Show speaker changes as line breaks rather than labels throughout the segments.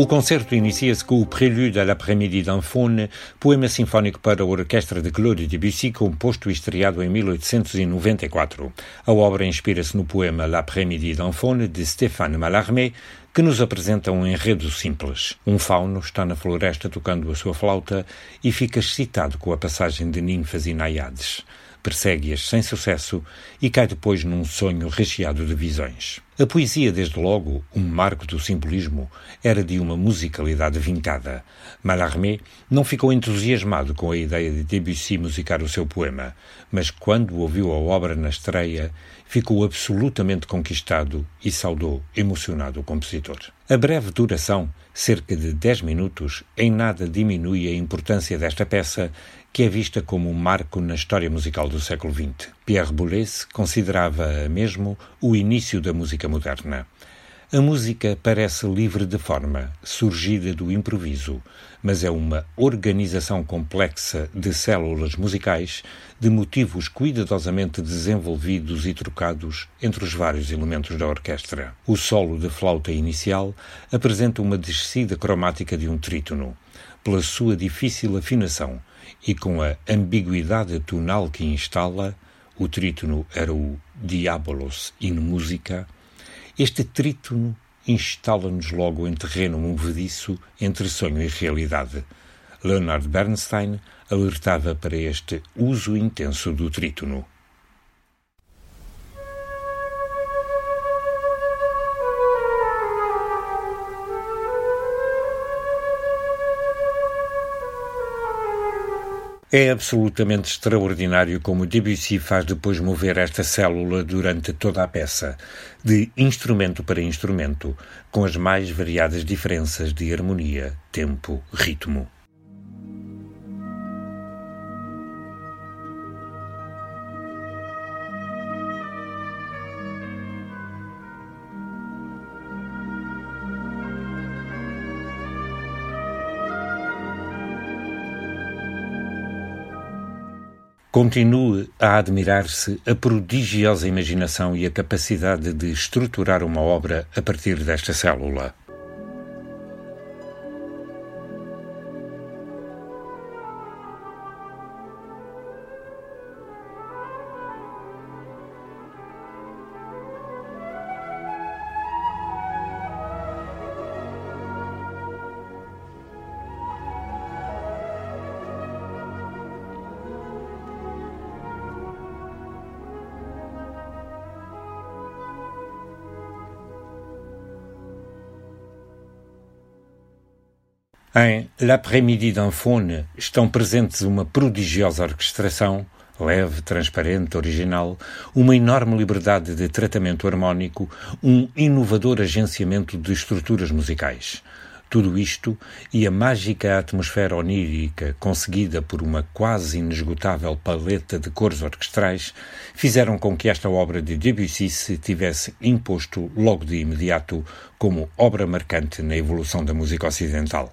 O concerto inicia-se com o Prélude à l'après-midi d'Anfone, poema sinfónico para a orquestra de Claude Debussy, composto e estreado em 1894. A obra inspira-se no poema L'après-midi d'Anfone, de Stéphane Mallarmé, que nos apresenta um enredo simples. Um fauno está na floresta tocando a sua flauta e fica excitado com a passagem de ninfas e naiades persegue-as sem sucesso e cai depois num sonho recheado de visões. A poesia, desde logo, um marco do simbolismo, era de uma musicalidade vincada. Mallarmé não ficou entusiasmado com a ideia de Debussy musicar o seu poema, mas quando ouviu a obra na estreia, ficou absolutamente conquistado e saudou emocionado o compositor. A breve duração, cerca de dez minutos, em nada diminui a importância desta peça que é vista como um marco na história musical do século XX. Pierre Boulez considerava mesmo o início da música moderna. A música parece livre de forma, surgida do improviso, mas é uma organização complexa de células musicais, de motivos cuidadosamente desenvolvidos e trocados entre os vários elementos da orquestra. O solo de flauta inicial apresenta uma descida cromática de um trítono. Pela sua difícil afinação, e com a ambiguidade tonal que instala, o trítono era o Diabolos in Música, este trítono instala-nos logo em terreno movediço entre sonho e realidade. Leonard Bernstein alertava para este uso intenso do trítono. É absolutamente extraordinário como Debussy faz depois mover esta célula durante toda a peça, de instrumento para instrumento, com as mais variadas diferenças de harmonia, tempo, ritmo. Continue a admirar-se a prodigiosa imaginação e a capacidade de estruturar uma obra a partir desta célula. Em L'après-midi d'un faune estão presentes uma prodigiosa orquestração, leve, transparente, original, uma enorme liberdade de tratamento harmónico, um inovador agenciamento de estruturas musicais. Tudo isto e a mágica atmosfera onírica conseguida por uma quase inesgotável paleta de cores orquestrais fizeram com que esta obra de Debussy se tivesse imposto logo de imediato como obra marcante na evolução da música ocidental.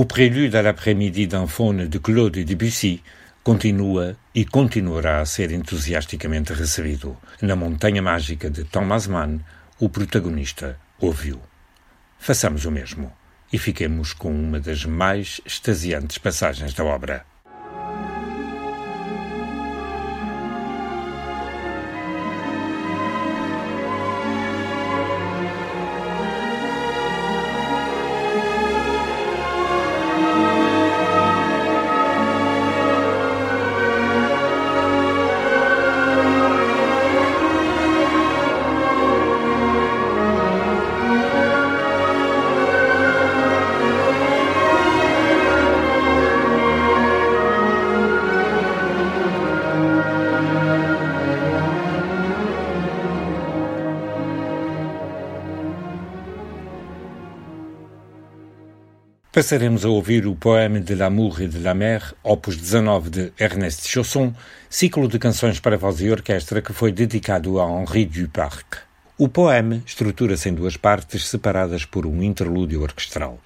O Prélude à l'après-midi d'un faune de Claude Debussy continua e continuará a ser entusiasticamente recebido. Na Montanha Mágica de Thomas Mann, o protagonista ouviu. Façamos o mesmo e fiquemos com uma das mais extasiantes passagens da obra. Passaremos a ouvir o Poème de l'amour et de la mer, opus 19 de Ernest Chausson, ciclo de canções para voz e orquestra que foi dedicado a Henri Duparc. O poema estrutura-se em duas partes separadas por um interlúdio orquestral.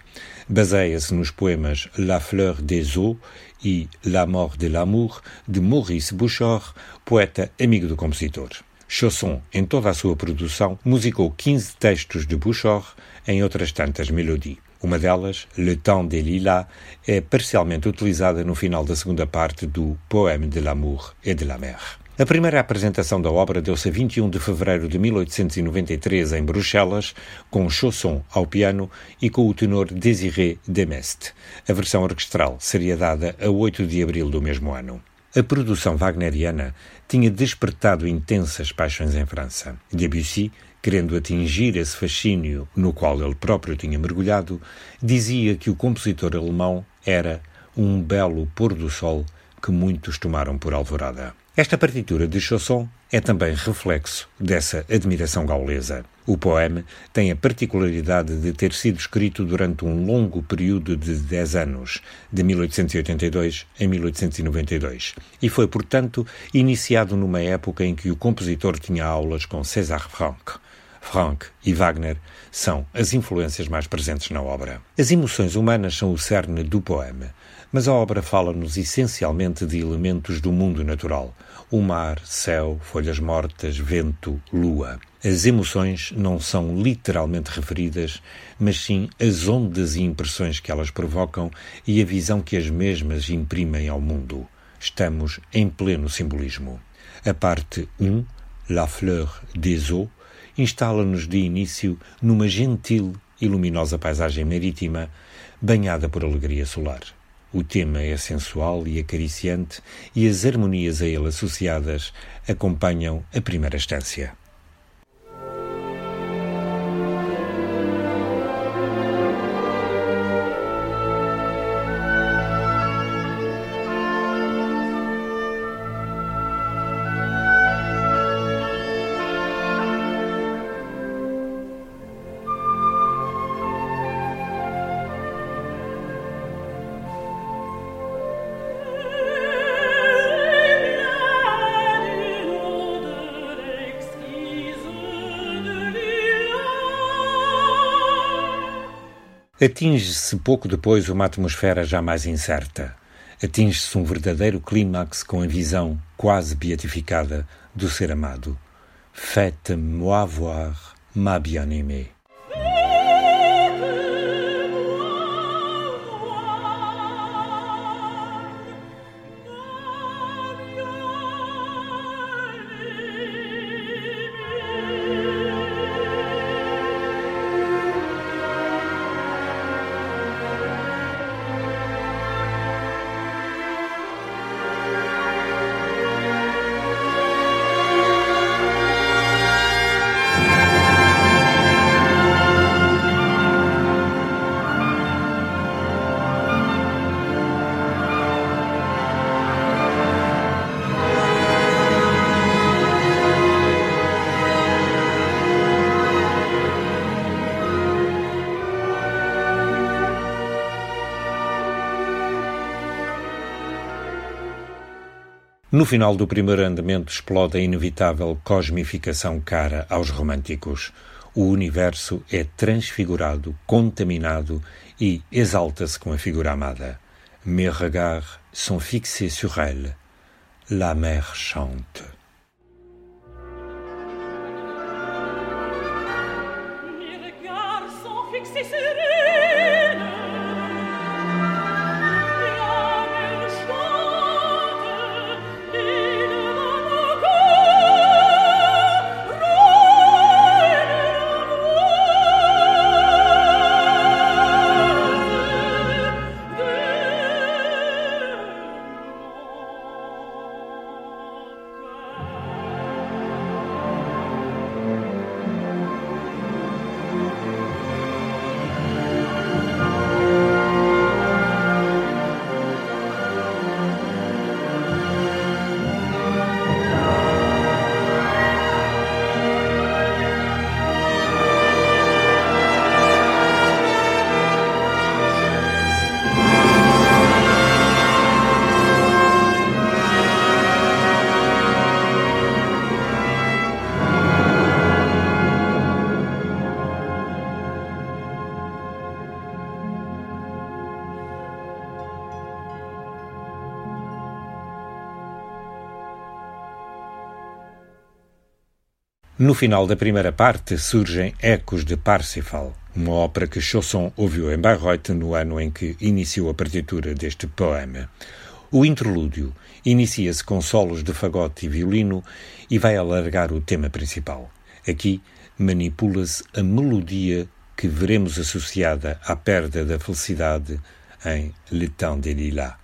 Baseia-se nos poemas La fleur des eaux e La mort de l'amour, de Maurice Bouchard, poeta amigo do compositor. Chausson, em toda a sua produção, musicou 15 textos de Bouchard em outras tantas melodias. Uma delas, Le Temps des Lilas, é parcialmente utilizada no final da segunda parte do Poème de l'amour et de la mer. A primeira apresentação da obra deu-se a 21 de fevereiro de 1893 em Bruxelas, com Chausson ao piano e com o tenor Désiré Demeste. A versão orquestral seria dada a 8 de abril do mesmo ano. A produção wagneriana tinha despertado intensas paixões em França. Debussy querendo atingir esse fascínio no qual ele próprio tinha mergulhado, dizia que o compositor alemão era um belo pôr do sol que muitos tomaram por alvorada. Esta partitura de Chausson é também reflexo dessa admiração gaulesa. O poema tem a particularidade de ter sido escrito durante um longo período de 10 anos, de 1882 a 1892, e foi, portanto, iniciado numa época em que o compositor tinha aulas com César Franck. Franck e Wagner são as influências mais presentes na obra. As emoções humanas são o cerne do poema, mas a obra fala-nos essencialmente de elementos do mundo natural: o mar, céu, folhas mortas, vento, lua. As emoções não são literalmente referidas, mas sim as ondas e impressões que elas provocam e a visão que as mesmas imprimem ao mundo. Estamos em pleno simbolismo. A parte 1, La Fleur des Eaux, instala-nos de início numa gentil e luminosa paisagem marítima, banhada por alegria solar. O tema é sensual e acariciante e as harmonias a ele associadas acompanham a primeira estância. Atinge-se pouco depois uma atmosfera já mais incerta. Atinge-se um verdadeiro clímax com a visão quase beatificada do ser amado. Faites-moi voir ma bien-aimée. No final do primeiro andamento explode a inevitável cosmificação cara aos românticos. O universo é transfigurado, contaminado e exalta-se com a figura amada. Mes regards sont fixés sur elle. La mer chante. No final da primeira parte surgem ecos de Parsifal, uma ópera que Chausson ouviu em Bayreuth no ano em que iniciou a partitura deste poema. O interlúdio inicia-se com solos de fagote e violino e vai alargar o tema principal. Aqui manipula-se a melodia que veremos associada à perda da felicidade em Le Temps des Lilas.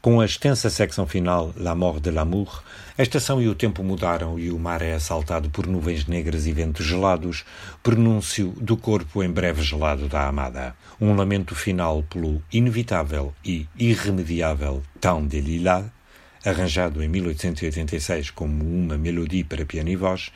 Com a extensa secção final, La Mort de l'Amour, a estação e o tempo mudaram e o mar é assaltado por nuvens negras e ventos gelados, pronúncio do corpo em breve gelado da amada. Um lamento final pelo inevitável e irremediável Temps de Lilas, arranjado em 1886 como uma melodia para piano e voz,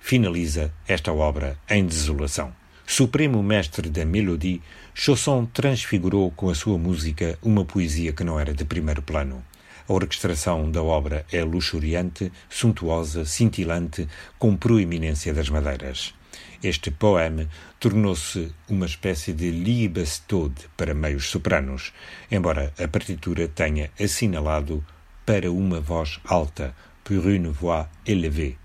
finaliza esta obra em desolação. Supremo mestre da melodia, Chausson transfigurou com a sua música uma poesia que não era de primeiro plano. A orquestração da obra é luxuriante, suntuosa, cintilante, com proeminência das madeiras. Este poema tornou-se uma espécie de Liebestod para meios sopranos, embora a partitura tenha assinalado para uma voz alta, pour une voix élevée,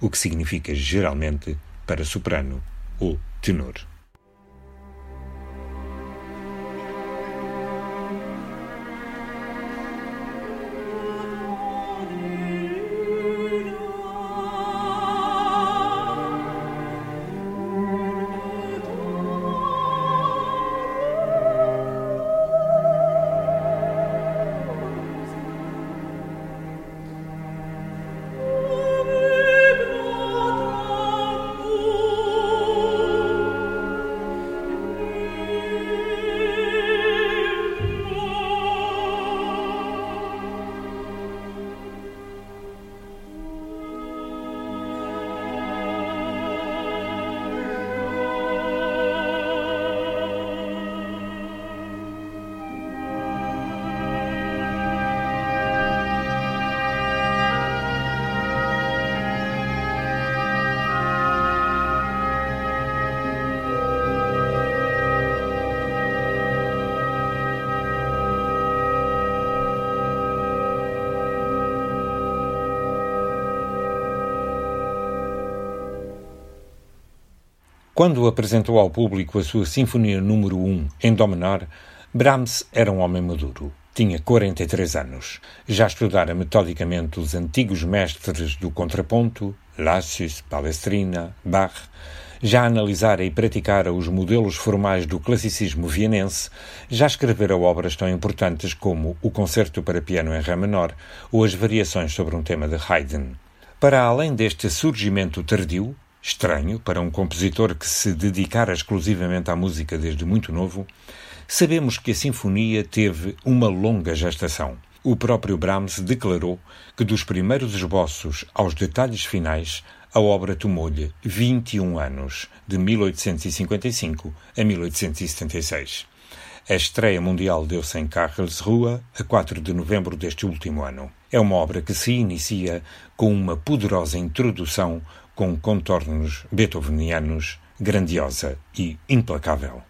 o que significa geralmente para soprano ou tenor. Quando apresentou ao público a sua Sinfonia número 1 em Dó menor, Brahms era um homem maduro. Tinha 43 anos. Já estudara metodicamente os antigos mestres do contraponto, Lassus, Palestrina, Bach, já analisara e praticara os modelos formais do classicismo vienense, já escrevera obras tão importantes como o Concerto para Piano em Ré menor ou as variações sobre um tema de Haydn. Para além deste surgimento tardio, estranho para um compositor que se dedicara exclusivamente à música desde muito novo, sabemos que a sinfonia teve uma longa gestação. O próprio Brahms declarou que dos primeiros esboços aos detalhes finais, a obra tomou-lhe 21 anos, de 1855 a 1876. A estreia mundial deu-se em Karlsruhe a 4 de novembro deste último ano. É uma obra que se inicia com uma poderosa introdução com contornos beethovenianos, grandiosa e implacável.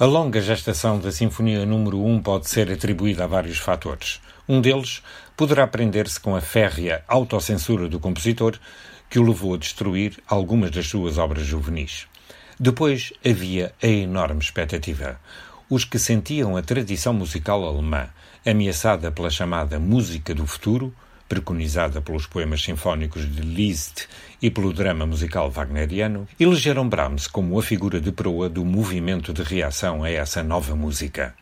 A longa gestação da Sinfonia número 1 pode ser atribuída a vários fatores. Um deles poderá prender-se com a férrea autocensura do compositor, que o levou a destruir algumas das suas obras juvenis. Depois havia a enorme expectativa. Os que sentiam a tradição musical alemã ameaçada pela chamada música do futuro, preconizada pelos poemas sinfónicos de Liszt e pelo drama musical wagneriano, elegeram Brahms como a figura de proa do movimento de reação a essa nova música.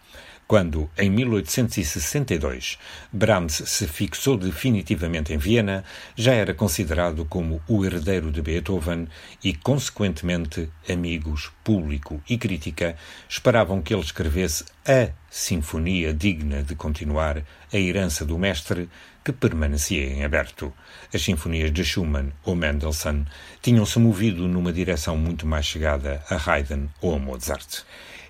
Quando, em 1862, Brahms se fixou definitivamente em Viena, já era considerado como o herdeiro de Beethoven e, consequentemente, amigos, público e crítica esperavam que ele escrevesse a sinfonia digna de continuar a herança do mestre que permanecia em aberto. As sinfonias de Schumann ou Mendelssohn tinham-se movido numa direção muito mais chegada a Haydn ou a Mozart.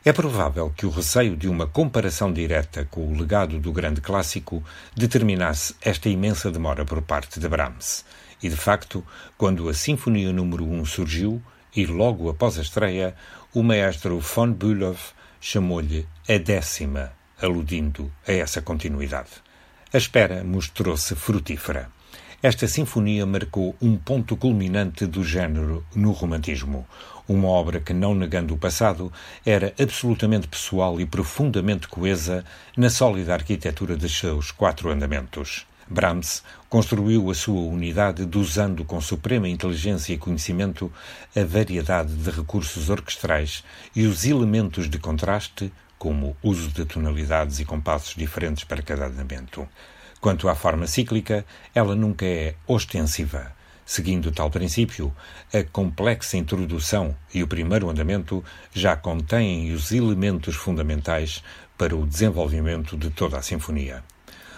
É provável que o receio de uma comparação direta com o legado do grande clássico determinasse esta imensa demora por parte de Brahms. E, de facto, quando a Sinfonia número 1 surgiu, e logo após a estreia, o maestro von Bülow chamou-lhe a décima, aludindo a essa continuidade. A espera mostrou-se frutífera. Esta sinfonia marcou um ponto culminante do género no romantismo, uma obra que, não negando o passado, era absolutamente pessoal e profundamente coesa na sólida arquitetura de seus quatro andamentos. Brahms construiu a sua unidade dosando com suprema inteligência e conhecimento a variedade de recursos orquestrais e os elementos de contraste, como uso de tonalidades e compassos diferentes para cada andamento. Quanto à forma cíclica, ela nunca é ostensiva. Seguindo tal princípio, a complexa introdução e o primeiro andamento já contêm os elementos fundamentais para o desenvolvimento de toda a sinfonia.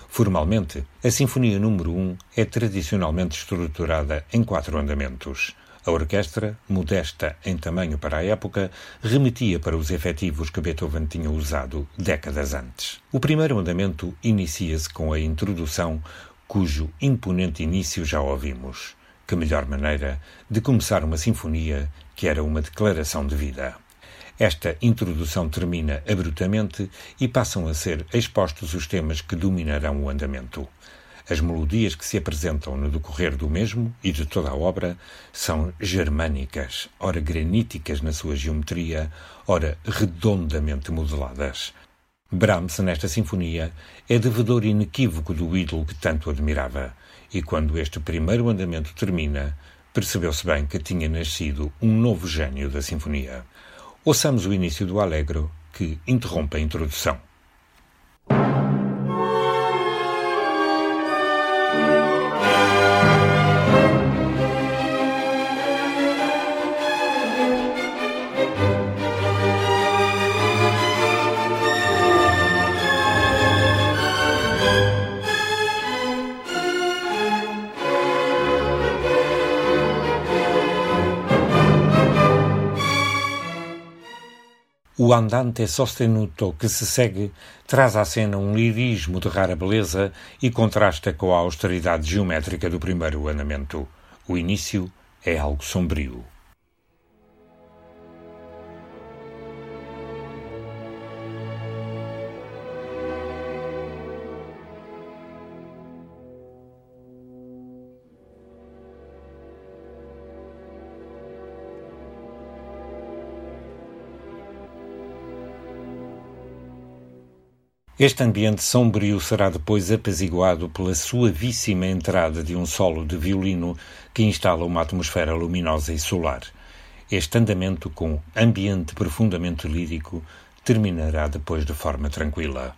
Formalmente, a Sinfonia número 1 é tradicionalmente estruturada em quatro andamentos. A orquestra, modesta em tamanho para a época, remetia para os efetivos que Beethoven tinha usado décadas antes. O primeiro andamento inicia-se com a introdução, cujo imponente início já ouvimos. Que melhor maneira de começar uma sinfonia que era uma declaração de vida. Esta introdução termina abruptamente e passam a ser expostos os temas que dominarão o andamento. As melodias que se apresentam no decorrer do mesmo e de toda a obra são germânicas, ora graníticas na sua geometria, ora redondamente modeladas. Brahms, nesta sinfonia, é devedor inequívoco do ídolo que tanto admirava e quando este primeiro andamento termina, percebeu-se bem que tinha nascido um novo gênio da sinfonia. Ouçamos o início do Allegro, que interrompe a introdução. O andante sostenuto que se segue traz à cena um lirismo de rara beleza e contrasta com a austeridade geométrica do primeiro andamento. O início é algo sombrio. Este ambiente sombrio será depois apaziguado pela suavíssima entrada de um solo de violino que instala uma atmosfera luminosa e solar. Este andamento, com ambiente profundamente lírico, terminará depois de forma tranquila.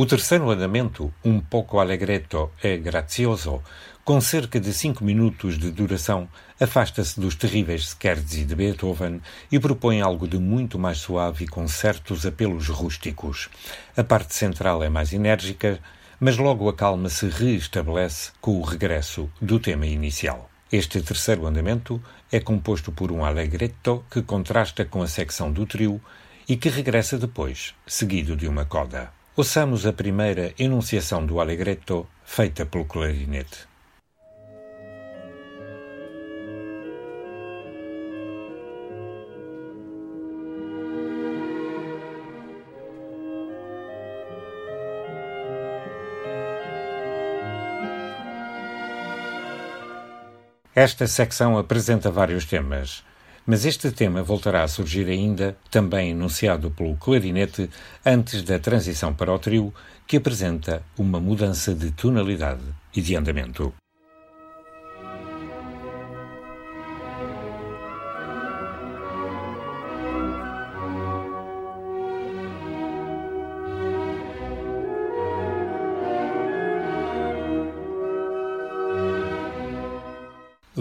O terceiro andamento, um pouco allegretto e grazioso, com cerca de cinco minutos de duração, afasta-se dos terríveis scherzi de Beethoven e propõe algo de muito mais suave e com certos apelos rústicos. A parte central é mais enérgica, mas logo a calma se reestabelece com o regresso do tema inicial. Este terceiro andamento é composto por um allegretto que contrasta com a secção do trio e que regressa depois, seguido de uma coda. Ouçamos a primeira enunciação do allegretto feita pelo clarinete. Esta secção apresenta vários temas, mas este tema voltará a surgir ainda, também enunciado pelo clarinete, antes da transição para o trio, que apresenta uma mudança de tonalidade e de andamento.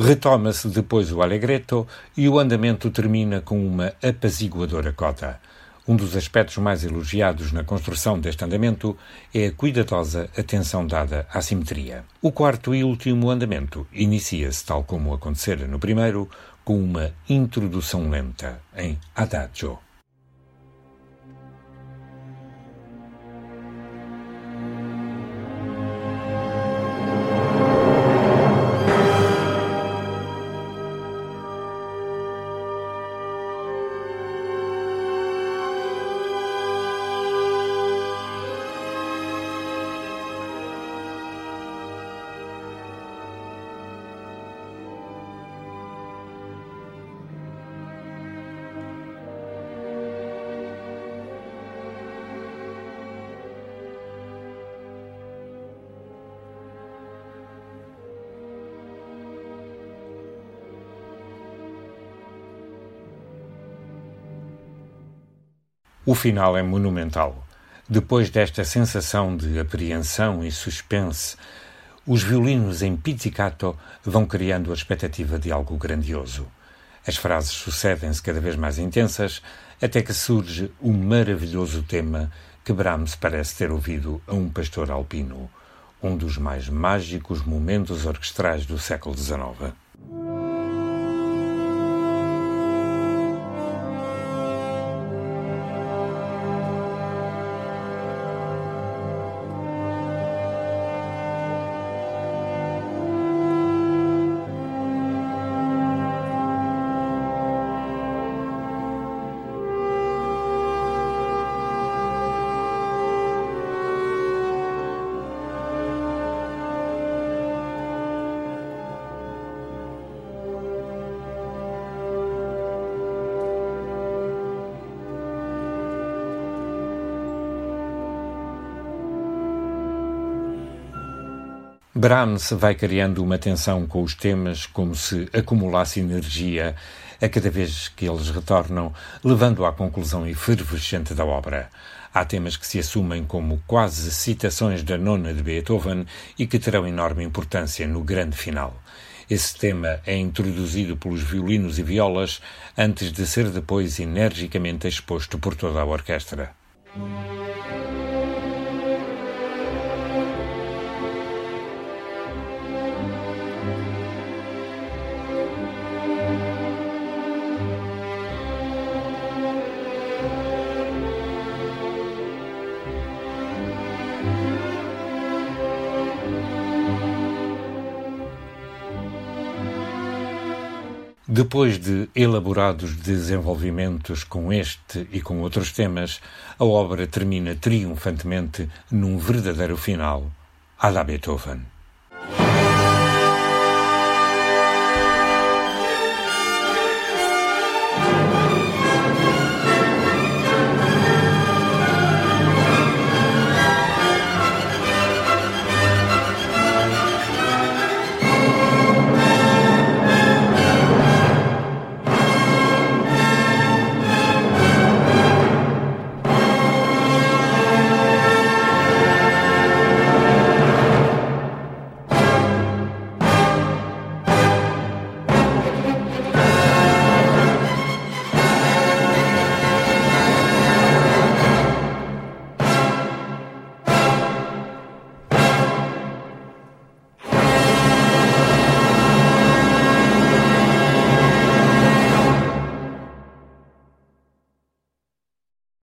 Retoma-se depois o allegretto e o andamento termina com uma apaziguadora cota. Um dos aspectos mais elogiados na construção deste andamento é a cuidadosa atenção dada à simetria. O quarto e último andamento inicia-se, tal como acontecera no primeiro, com uma introdução lenta em adagio. O final é monumental. Depois desta sensação de apreensão e suspense, os violinos em pizzicato vão criando a expectativa de algo grandioso. As frases sucedem-se cada vez mais intensas, até que surge o maravilhoso tema que Brahms parece ter ouvido a um pastor alpino, um dos mais mágicos momentos orquestrais do século XIX. Brahms vai criando uma tensão com os temas como se acumulasse energia a cada vez que eles retornam, levando à conclusão efervescente da obra. Há temas que se assumem como quase citações da nona de Beethoven e que terão enorme importância no grande final. Esse tema é introduzido pelos violinos e violas antes de ser depois energicamente exposto por toda a orquestra. Depois de elaborados desenvolvimentos com este e com outros temas, a obra termina triunfantemente num verdadeiro final à la Beethoven.